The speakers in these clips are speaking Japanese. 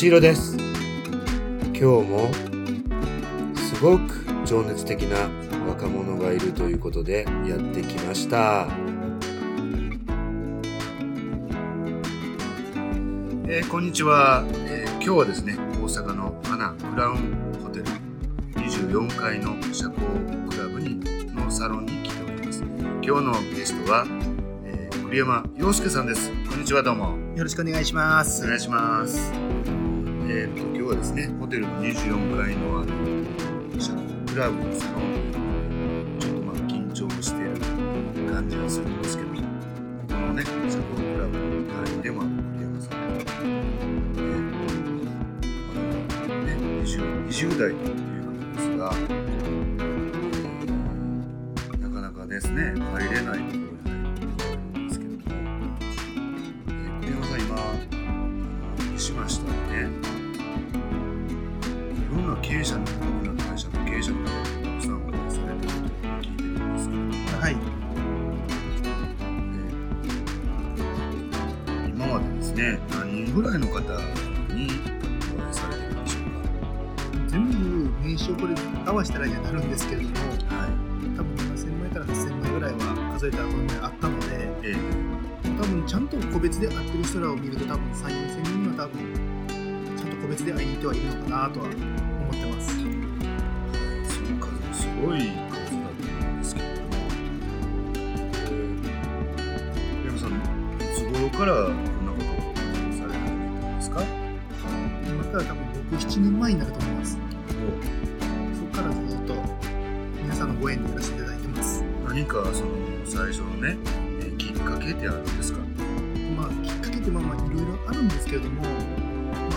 西口義弘です。今日もすごく情熱的な若者がいるということでやってきました。えー、こんにちは、えー、今日はですね大阪のアナクラウンホテル24階の社交クラブにのサロンに来ております。今日のゲストは、えー、栗山洋介さんです。こんにちはどうも。よろしくお願いします。お願いしますえっ、と今日はですねホテルの24階のあの社交クラブのサロンちょっとまあ緊張している感じがするんですけどこのね社交クラブの会員でも栗山さんえっ、とね 20, 20代ということですが、えーなかなかですね入れないぐらいの方にお会いされてるんでしょう全部名称これ合わせたらにはなるんですけれどもかはい。多分7000枚から8000枚ぐらいは数えたらこの前あったのでえ多分ちゃんと個別で会ってる人らを見ると多分3 4 0人は多分ちゃんと個別で会いに行ってはいるのかなとは思ってます。ーその数もすごい数だと思うんですけれど。もえー山さんいつ頃から7年前になると思います。そこからずっと皆さんのご縁でやらせていただいてます。何かその最初のね、え、きっかけってあるんですか？まあきっかけってまあまあいろいろあるんですけれども、まあ、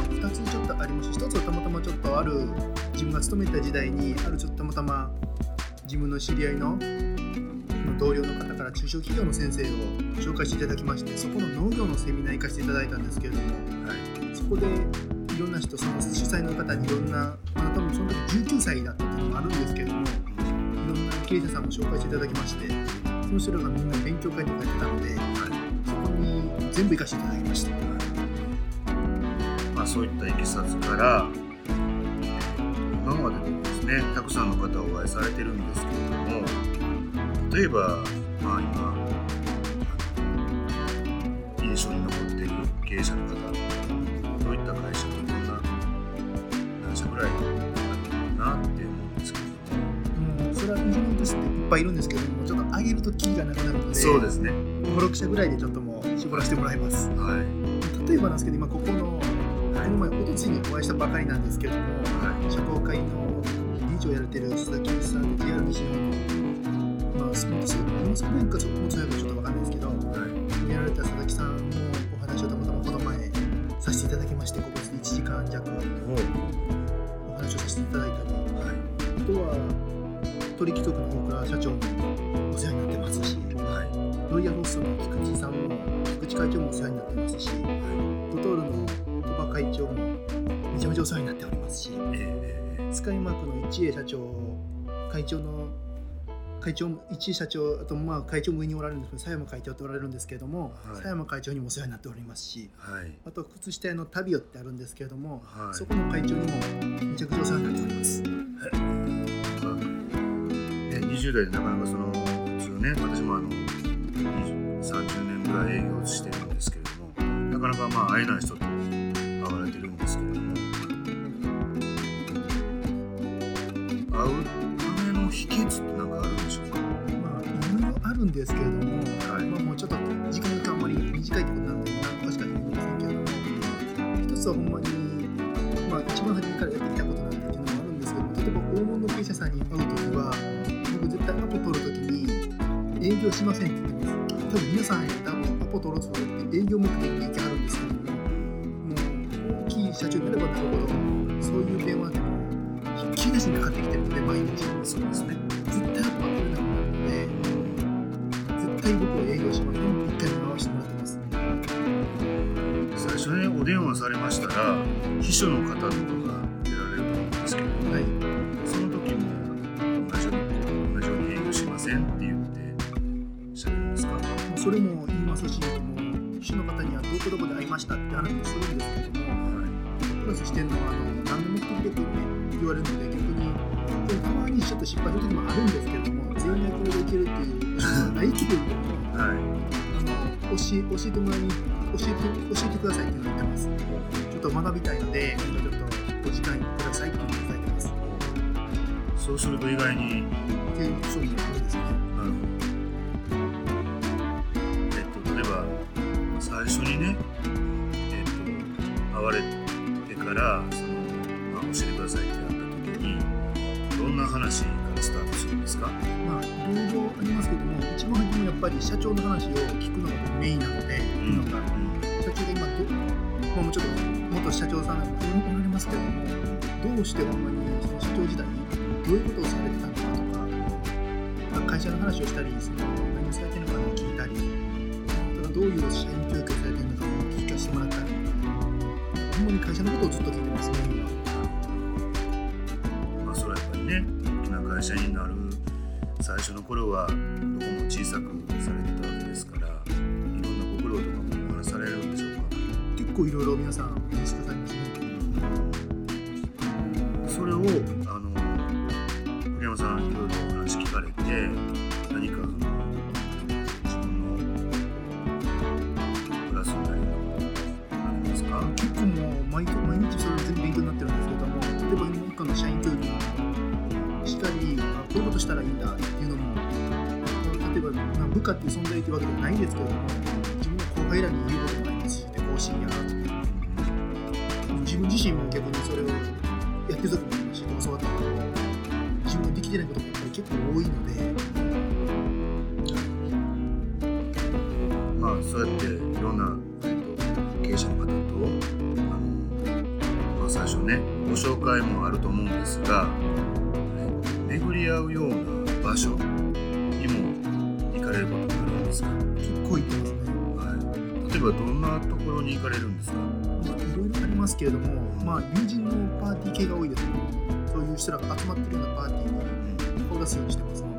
2つちょっとありまし1つはたまたまちょっとある自分が勤めた時代にあるちょっとたまたま自分の知り合いの同僚の方から中小企業の先生を紹介していただきましてそこの農業のセミナー行かせていただいたんですけれども、はい、そこでいろんな人その主催の方にいろんな、まあ、多分その時19歳だったっていうのもあるんですけれどもいろんな経営者さんを紹介していただきましてその人らがみんな勉強会とかやってたのでそこに全部行かせていただきました。まあ、そういったいきさつから今まででもですねたくさんの方をお会いされてるんですけれども例えば、まあ、今印象に残っている経営者の方ぱいいるんですけども、ちょっと上げるとキリがなくなるので、そうですね。5、6社ぐらいでちょっともう絞らせてもらいます。はい。例えばなんですけど、今ここの、はい。この前、おとついにお会いしたばかりなんですけども、は社交界の理事をやられてる佐々木さんで JR 西日本の、まあ、スポーツ、ものすごくかもつやかちょっと会長もお世話になってますし、ドトールの鳥羽会長もめちゃめちゃお世話になっておりますし、ええスカイマークの一栄社長、会長の会長も一栄社長、あとまあ会長も上におられるんですけど、佐山会長っておられるんですけれども、はい。佐山会長にもお世話になっておりますし、はい。あと靴下屋のタビオってあるんですけれども、はい。そこの会長にもめちゃくちゃお世話になっております。ね、20代でなかなかその普通ね私もあの20 30年ぐらい営業してるんですけれどもなかなかまあ会えない人と会われてるんですけれども会うための秘訣って何かあるんでしょうかまあ、いろいろあるんですけれども、はいまあ、もうちょっと時間があんまり短いってことなので何個かしか言いませんけれども一つはほんまに、まあ、一番初めからやってきたことなんでっていうのもあるんですけども例えば大物の経営者さんに会うときは僕絶対アポ取るときに営業しませんって言ってます多分皆さん多分アポ取ろうとって営業目的で行きはるんですけどももう大きい社長になればなるほどそういう電話でもひっきりなしにかかってきてるので毎日そうですね。絶対アポは取れなくなるので絶対僕は営業しません一回回してもらってます最初にお電話されましたら秘書の方とかが出られると思うんですけれども、はい。その時も同じように同じように営業しませんって言って喋るんですか？それも言いますしもう手の方にはどこどこで会いましたって話をするんですけども、プラスしてるのはあの何の目的でって言われるので逆にたまにちょっと失敗する時もあるんですけれども全員がこれでいけるっていう保証はないけれどもはいあの教え教えてもらいに教えて教えてくださいって言ってますちょっと学びたいので今ちょっとお時間くださいっていうのを伝えてますそうすると意外にっていうですねなるほど。にね、えっと、会われてから、その、まあ、教えてくださいってなった時に、どんな話からスタートするんですか？まあいろいろありますけども一番初めやっぱり社長の話を聞くのがメインなので、うん。なんか社長が今ど、まあ、もうちょっと元社長さんなのでおられますけどもどうしてほんまにその社長時代どういうことをされてたのかとか、まあ、会社の話をしたりその何をされてるのかを聞いたりどういう社員教育を会社のことをずっと聞いてますメインは。まあ、それはやっぱりね、大きな会社になる最初の頃は、どこも小さくされてたわけですから、いろんなご苦労とかもお話しされるんでしょうか。結構いろいろ皆さんお話しくださいますね。それをあの栗山さんいろいろお話聞かれてっていう存在っていうわけではないんですけども自分の後輩らに言うこともありますしでこうしいや自分自身も逆にそれをやってる時もありますし教わった自分ができてないこともやっぱり結構多いのでまあそうやっていろんな、えっと、経営者の方とあの、まあ、最初ねご紹介もあると思うんですが、ね巡り合うような場所ばどんなところに行かれるんですか？まあ、いろいろありますけれども、まあ、友人のパーティー系が多いですね。そういう人らが集まってるようなパーティーに顔出すようにしてますね、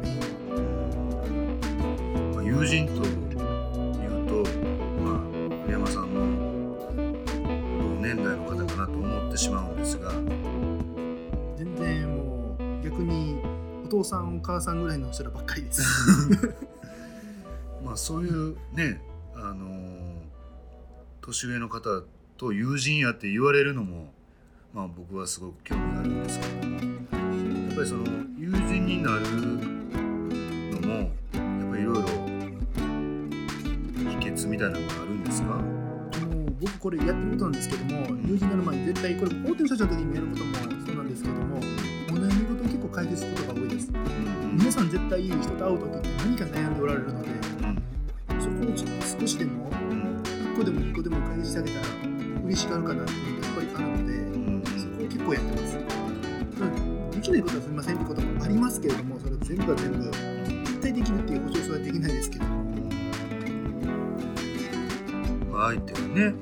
友人というと、まあ、栗山さんの同年代の方かなと思ってしまうんですが、全然もう、逆にお父さん、お母さんぐらいの人らばっかりです。まあそういうね、あのー年上の方と友人やって言われるのも、まあ、僕はすごく興味があるんですけども。やっぱりその友人になるのもやっぱりいろいろ秘訣みたいなのがあるんですか？もう僕これやってることなんですけども、友人になる前に絶対、これ大手の社長の時にもやることもそうなんですけども、お悩み事を結構解決することが多いです。皆さん絶対人と会う時って何か悩んでおられるので、そこをちょっと少しでも、1個でも2個でも解決してあげたら嬉しがるかなっていうのがやっぱりあるので、そこを結構やってます。できないことはすみませんってこともありますけれども、それ全部が全部、絶対できるっていう保証はできないですけど、まあ相手がね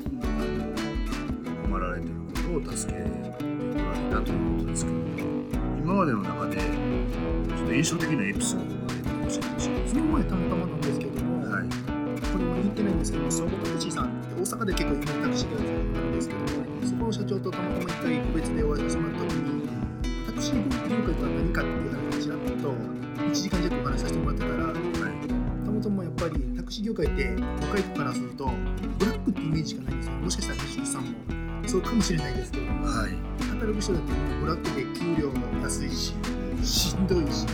困られてることを助けてこられたということですけど今までの中でちょっと印象的なエピソードがあれば教えてほしいんです。その前たまたまなんですけども、はい。これも言ってないんですけど、総合タで結構有名なタクシー会社があるんですけども、そこの社長とたまたま一回個別でお会いさせてもらった時に、タクシー業界とは何かっていう話をちらっと1時間弱お話しさせてもらってたら、はいたまたまやっぱりタクシー業界って若い子からするとブラックってイメージしかないんですよ。もしかしたら西口さんもそうかもしれないですけども、はい。働く人だってもうブラックで給料も安いししんどいし。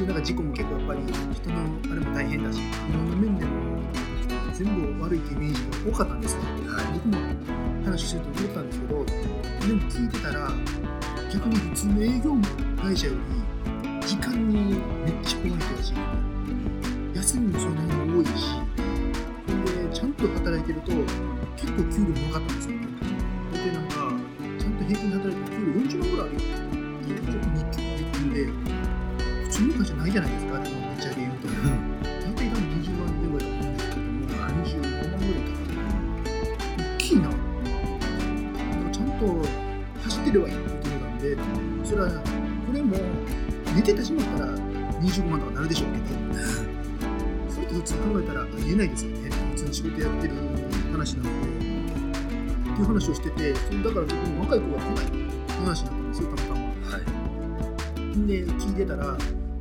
でなんか事故も結構やっぱり人のあれも大変だし全部悪いイメージが多かったんですよ、はい。僕も話してると思ったんですけどでも聞いてたら逆に普通の営業会社より時間にめっちゃ怖い人だし休みもそんなに多いしほんでちゃんと働いてると結構給料も良かったんですよ。に仕事やってる話なのでっていう話をしててそのだから僕も若い子が来ないっていう話になったんですよたまたま。はいで聞いてたら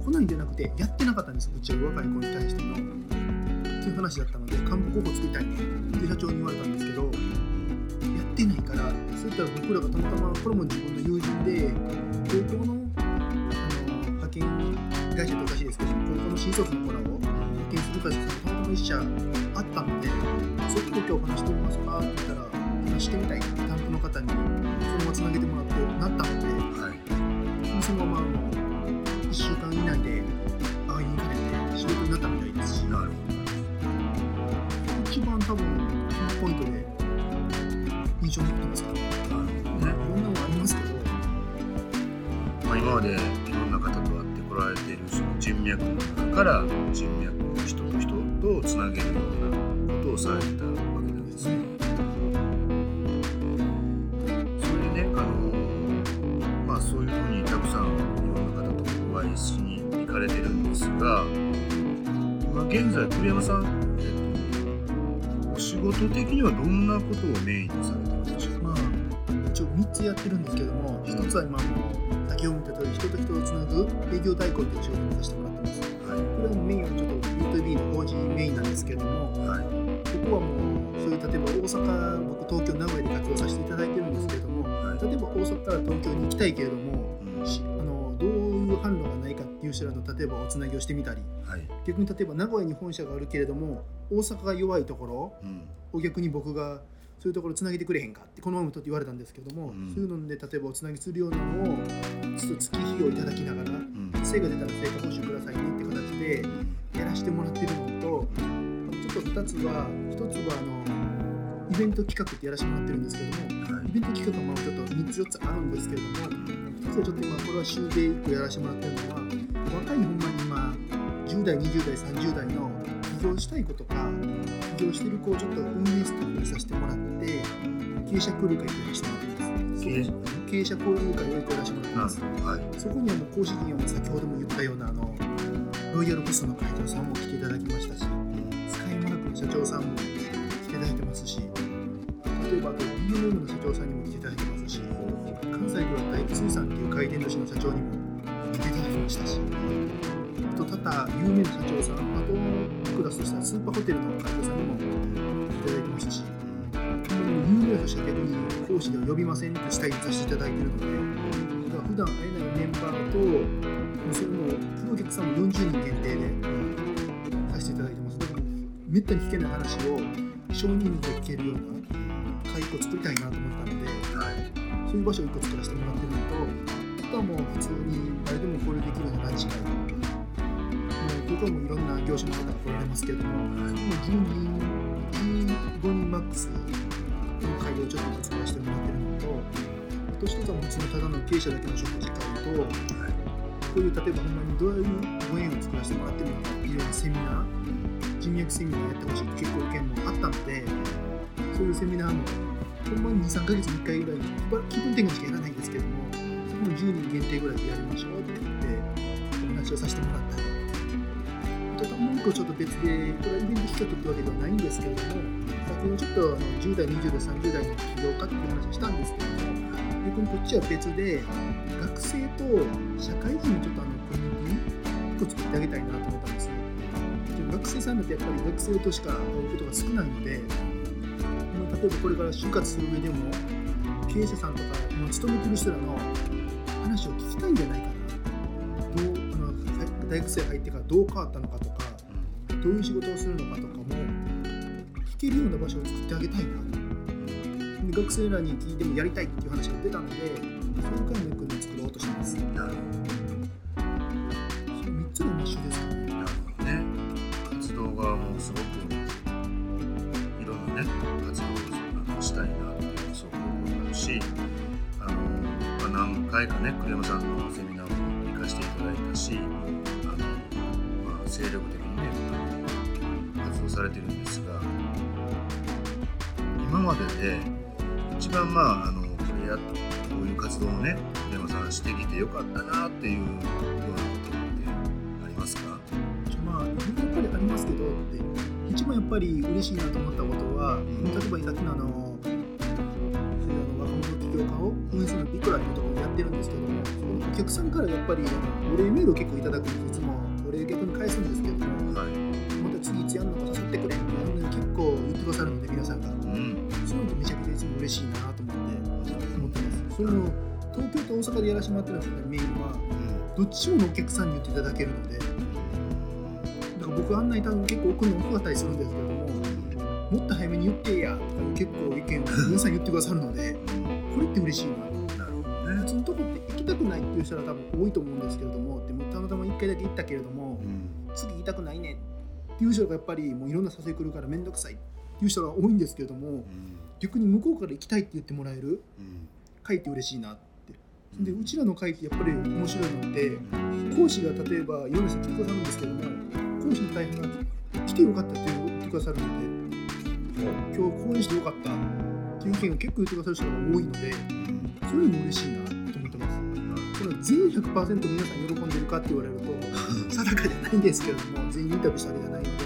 来ないんじゃなくてやってなかったんですよぶっちゃけ若い子に対してのっていう話だったので幹部候補作りたいねって社長に言われたんですけどやってないからそういったら僕らがたまたまこれも自分の友人で高校のあの派遣会社っておかしいですけど高校の新卒の子らを派遣する会社さんたまたま一社あったのでそこで今日話してみますかって言ったら話してみたい担当の方にそのままつなげてもらってなったのではい。そのままあの1週間以内で会いに行かれて仕事になったみたいですしなる一番多分ピンポイントで印象に残ってますけどいほどなるほどね。ろんなのがありますけど。まあ、今までいろんな方と会ってこられているその人脈の中から人脈とつなげるようなことをされてたわけなんですね。それでね、あのまあ、そういうふうにたくさんいろんな方とお会いしに行かれてるんですが今現在栗山さん、えっと、お仕事的にはどんなことをメインにされてるんでしょうか？まあ一応3つやってるんですけどもうん1つは今も先ほど見た通り人と人をつなぐ営業代行っていう仕事をさせてもらってます。こはれはもうメインはちょっと B2B の法人メインなんですけどもい、はい、ここはもうそういう例えば大阪僕東京名古屋で活動させていただいてるんですけれどもはい。例えば大阪から東京に行きたいけれどもうん。しあのどういう販路がないかっていう人らの例えばおつなぎをしてみたりはい。逆に例えば名古屋に本社があるけれども大阪が弱いところうん。を逆に僕がそういうところつなげてくれへんかってこのままとって言われたんですけども、うん。そういうので例えばおつなぎするようなのをちょっと月費をいただきながらうん。成果出たら成果報酬くださいねって形でやらせてもらってるのとちょっと2つは1つはあのイベント企画ってやらせてもらってるんですけどもはい。イベント企画はまあちょっと3つ4つあるんですけれども1つはちょっと今これは週で1個やらせてもらってるのは若いほんまに今10代20代30代の起業したい子とか起業してる子をちょっと運営スタッフにさせてもらって経営者交流会ってやらせてもらってます。経営者交流会を1個やらせてもらってます。はい。そこにはもう講師陣はもう先ほども言ったようなあのロイヤルホストの会長さんも来ていただきましたしスカイマークの社長さんも来ていただいてますし例えばあと BNM の社長さんにも来ていただいてますし関西では大工水産っていう回転寿司の社長にも来ていただきましたしあと多々有名な社長さんあと僕らとしたらスーパーホテルの会長さんにも来ていただいてましたし有名な人しか逆に講師では呼びませんってしたいにさせていただいてるので普段会えないメンバーともうそれも来るお客さんも40人限定でさせていただいてます。だからめったに聞けない話を少人数で聞けるような会を作りたいなと思ったのではい。そういう場所を1個作らせてもらってるのとあとはもう普通に誰でも交流できるようなランチ会もう僕はもういろんな業種の方が来られますけれどももう10人15人マックスの会をちょっと作らせてもらってるのとあと一つはもう普通のただの経営者だけの食事会とこういう例えばほんまにどういうご縁を作らせてもらってるのかっていうようなセミナー人脈セミナーやってほしいって結構意見もあったのでそういうセミナーもほんまに23ヶ月に1回ぐらい気分転換しかやらないんですけどもそこも10人限定ぐらいでやりましょうって言ってお話をさせてもらったりあともう一個ちょっと別でこれはイベント企画ってわけではないんですけれども先ほどちょっとあの10代20代30代の起業家っていう話をしたんですけどもこっちは別で学生と社会人のちょっとあのコミュニティ1個作ってあげたいなと思ったんです学生さんだってやっぱり学生としか会うことが少ないのでまあ例えばこれから就活する上でも経営者さんとか勤めてる人らの話を聞きたいんじゃないかな。どうあの大学生入ってからどう変わったのかとかどういう仕事をするのかとかも聞けるような場所を作ってあげたいな学生らに聞いてもやりたいっていう話が出たのでそういう会も一個に作ろうとしてます。なるほどその3つのマッシュですかね。なるほどね活動がもうすごくいろんなね活動をしたいなっていうすごく思いあるしあの、まあ、何回かね栗山さんのセミナーも行かせていただいたしあの、まあ、精力的にね活動されてるんですが今までで一番まああのこれやこういう活動をね栗山さんしてきてよかったなっていうようなことってありますか？まあいろいろやっぱりありますけどって一番やっぱり嬉しいなと思ったことは、ん。例えばさっきのあの起業家を運営するビクラっていうところをやってるんですけどもそこのお客さんからやっぱりあのお礼メールを結構いただくんですいつもお礼逆に返すんですけどってますそれも東京と大阪でやらせてもらってるんですけどメールはどっちものお客さんに言っていただけるのでだから僕案内多分結構送るの遅かったりするんですけれどももっと早めに言ってやとか結構意見を皆さん言ってくださるのでこれって嬉しいななるほどね。普通のとこって行きたくないっていう人は多分多いと思うんですけれどもでもたまたま1回だけ行ったけれどもうん。次行きたくないねっていう人がやっぱりもういろんな誘い来るから面倒くさいっていう人が多いんですけれどもうん。逆に向こうから行きたいって言ってもらえるうん会って嬉しいなって。でうちらの会ってやっぱり面白いのって講師が例えばいろんな人来てくださるんですけども講師の大半が来てよかったって言ってくださるので今日講演してよかったっていう意見を結構言ってくださる人が多いのでそういうのも嬉しいなと思ってます。それは全員100%皆さん喜んでるかって言われると 定かじゃないんですけれども全員インタビューしたわけじゃないので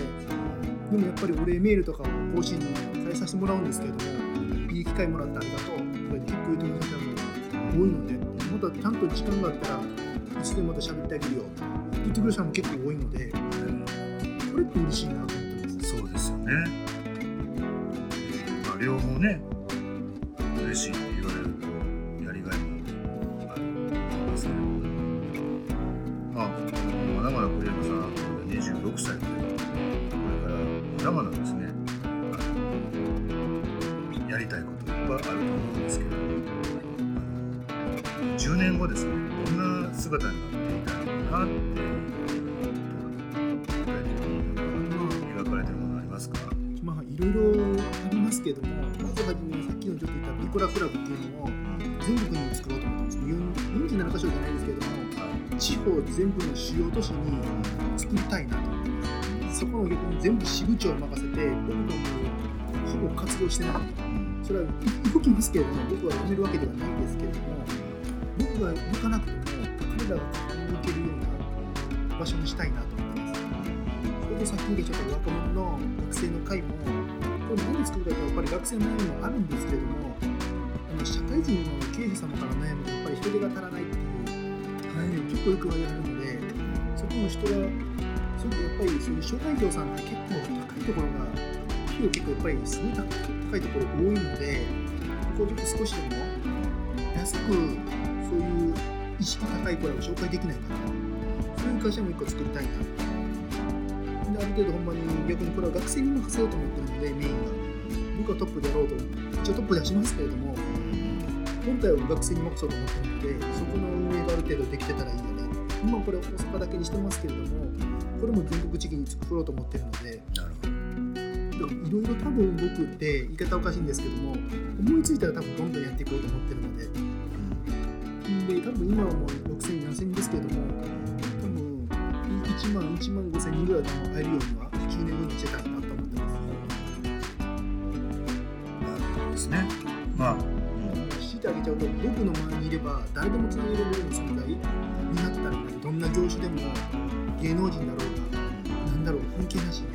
でもやっぱりお礼メールとかを講師に返させてもらうんですけれどもいい機会もらってありがとうとか言って結構言ってる方も多いのでまたちゃんと時間があったらいつでもまた喋ってあげるよって言ってくれる人も結構多いのでこれって嬉しいなと思ってますそうですよね。まあ、両方ね、嬉しいありますけどもまずはじめにさっきのちょっと言ったビコラクラブっていうのを全国に作ろうと思ってます。47箇所じゃないですけれども地方全部の主要都市に作りたいなとそこの逆に全部支部長を任せて僕がもうほぼ活動してないそれは動きますけれども僕は辞めるわけではないんですけれども僕が行かなくても彼らが行けるような場所にしたいなと思ってます。それとさっき言ったちょっと若者の学生の会もこれ何作るかとやっぱり学生の悩みもあるんですけれどもあの社会人の経営者様からの悩みがやっぱり人手が足らないっていう悩みを結構よく言われるのでそこの人はすごくやっぱりそうい。う紹介業さんって結構高いところが給料結構やっぱりすごい高いところ多いのでここをちょっと少しでも安くそういう意識高い子らを紹介できないかなそういう会社も一個作りたいなある程度ほんまに逆にこれは学生に任せようと思ってるのでメインが僕はトップでやろうと一応トップではしますけれども本体を学生に任そうと思ってるのでそこの運営がある程度できてたらいいよね。今これ大阪だけにしてますけれどもこれも全国地域に作ろうと思ってるので。いろいろ多分僕って言い方おかしいんですけども思いついたら多分どんどんやっていこうと思ってるので。で多分今はもう6000、7000人ですけれども1万、1万5000人ぐらいでも会えるようには10年後にしてたいなと思ってます。なるほどですね。まあ、うん強いてあげちゃうと僕の周りにいれば誰でもつなげるような存在になってたらどんな業種でも芸能人だろうがなんだろう関係なしに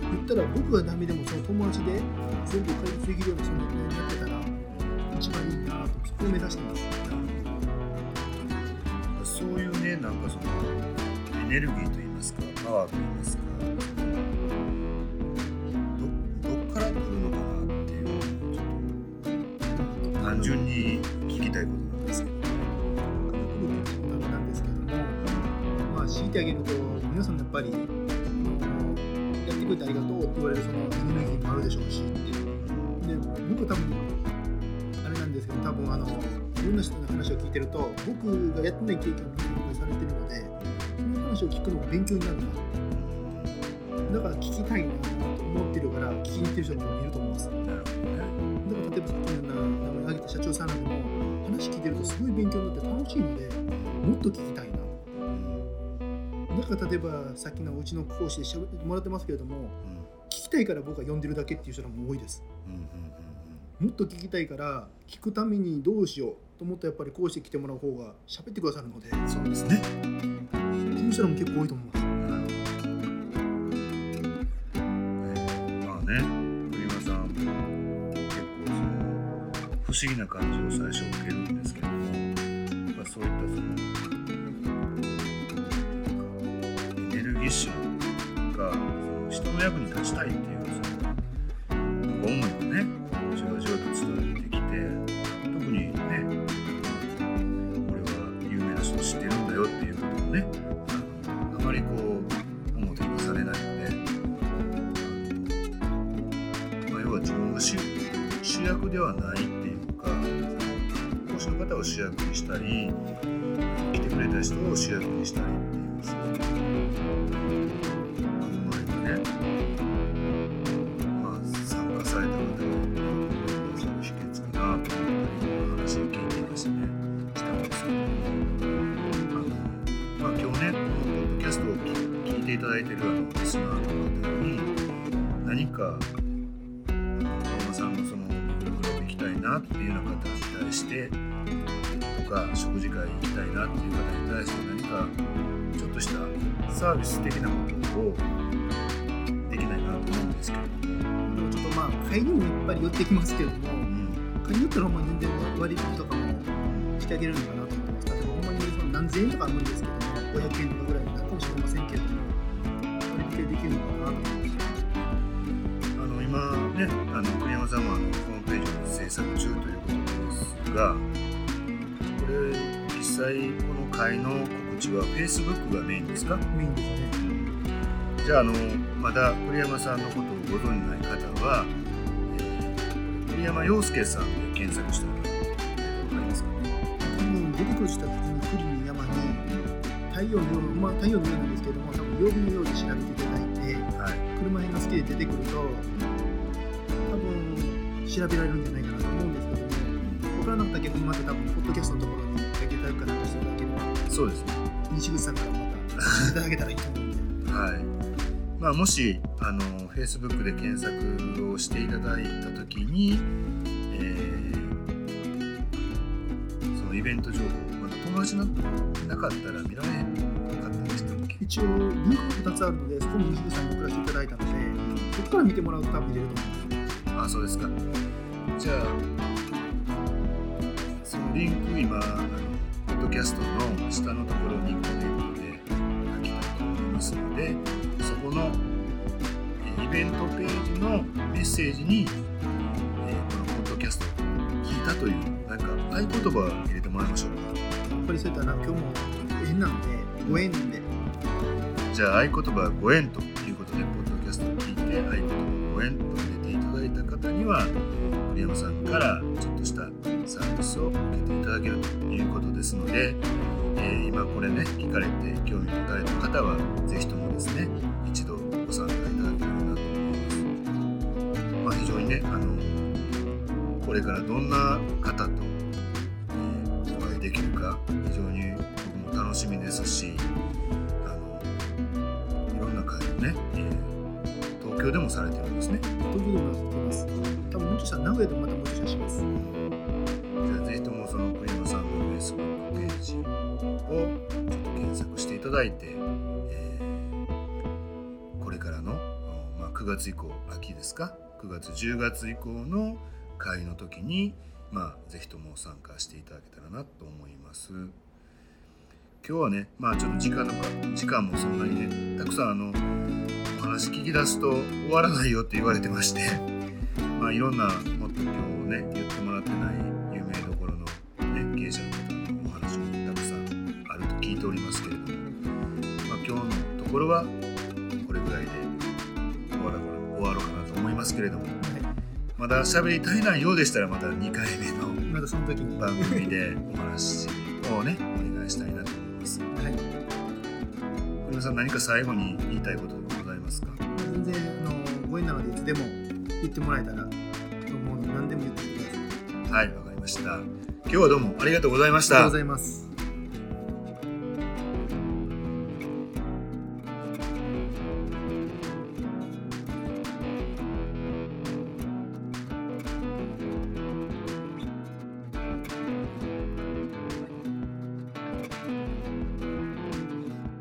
言ったら僕がダメでもその友達で全部解決できるような存在になってたら一番いいなとそこを目指してます。そういうね、なんかそのエネルギーといいますか、パワーといいますか、どどっから来るのかなっていうのをちょっと単純に聞きたいことなんですけど。ダメなんですけども、まあ、強いてあげると、皆さんやっぱり、あのやってくれてありがとうって言われるそのエネルギーもあるでしょうしって。で、僕多分、あれなんですけど、多分あの、いろんな人の話を聞いてると、僕がやってない経験を皆さんされてるので、話を聞くのも勉強になるな。だから聞きたいなと思ってるから、聞きに行ってる人もいると思います。なるほどね。だから例えばさっきの名前挙げた社長さんなんでも話聞いてるとすごい勉強になって楽しいのでもっと聞きたいな。だから例えばさっきのうちの講師でしゃべってもらってますけれどもうん聞きたいから僕は呼んでるだけっていう人らも多いです。うん。うん。もっと聞きたいから聞くためにどうしようと思ったらやっぱり講師来てもらう方が喋ってくださるので。うんそうですね。人も結構多いと思う、まあね栗山さんも結構不思議な感じを最初受けるんですけどもやっぱそういったそのエネルギッシュがその人の役に立ちたいっていうそのを主役にしたりっていうそういう振る舞いがね、まあ、参加された方がその秘訣かなと思ったり話を聞いていましたねしたんですけどあの、まあ、今日ねこのポッドキャストを聞いていただいてるあのリスナーの方に何か山さんのそのプログラム行きたいなっていうような方に対してか食事会行きたいなっていう方に対して何かちょっとしたサービス的なことをできないなと思うんですけれども、ちょっとまあ買いにもいっぱい寄ってきますけれどもうん、買いによったらほん。まに全然割引とかもしてあげるのかなと思ってます例えばほん。まにその何千円とかは無理ですけども500円とかぐらいになるかもしれません。けれども割引でできるのかなと思ってますあの今ねあの栗山さん。はあのホームページを制作中ということですが際この会の告知は Facebook がメインですか？メインですね。じゃああのまだ栗山さんのことをご存じない方は、えー栗山陽介さんで検索したら分かりますかね？出てくるした時に栗に山に太陽のようまあ太陽のようなんですけども多分曜日のように調べていただいてはい。車編が好きで出てくると多分調べられるんじゃないかなと思うんですけども僕らの方は逆にまた多分ポッドキャストのところにそうですね。西口さんからまたいただけたらいいと思うんで。はい。まあ、もしあの Facebook で検索をしていただいたときに、えーそのイベント情報まだ友達ななかったら見られなかったでしたっけ一応リンクが2つあるのでそこも西口さんに送らせていただいたのでそこから見てもらうと多分見れると思いますあそうですかじゃあそのリンク今あのポッドキャストの下のところにコメントで書きたいと思いますのでそこのえイベントページのメッセージに、えーこのポッドキャストを聞いたというなんか合言葉を入れてもらいましょうか。やっぱりそういったら今日も縁なんでご縁で。じゃあ合言葉はご縁ということで、ポッドキャストを聞いて、合言葉ご縁と入れていただいた方には、栗山さんからだけるということですので、えー今これね、聞かれて興味を持たれた方は、ぜひともですね、一度ご参加いただければなと思います。まあ、非常にね、あの、これからどんな方と、えーお会いできるか、非常に僕も楽しみですし、あのいろんな会をね、えー東京でもされてるんですね。東京でもやってます多分もうちょっとしたら名古屋でもまたもうちょっとしますともその栗山さんの Facebook ページをちょっと検索していただいて、えーこれからの、まあ、9月以降秋ですか？9月10月以降の会の時に、まあ、ぜひとも参加していただけたらなと思います。今日はね、まあちょっと時間のか時間もそんなにねたくさんあのお話聞き出すと終わらないよって言われてまして、まあいろんなもっと今日ね言ってもらってないね経営者の方のお話もたくさんあると聞いておりますけれども、まあ今日のところはこれぐらいで終わろうかな終わろうかなと思いますけれども、はいまだ喋り足りないようでしたらまた2回目のまたその時に番組でお話をねお願いしたいなと思います。はい古山さん何か最後に言いたいことございますか全然あのご縁なのでいつでも言ってもらえたらと思うので何でも言ってました。今日はどうもありがとうございました。ありがとうございます。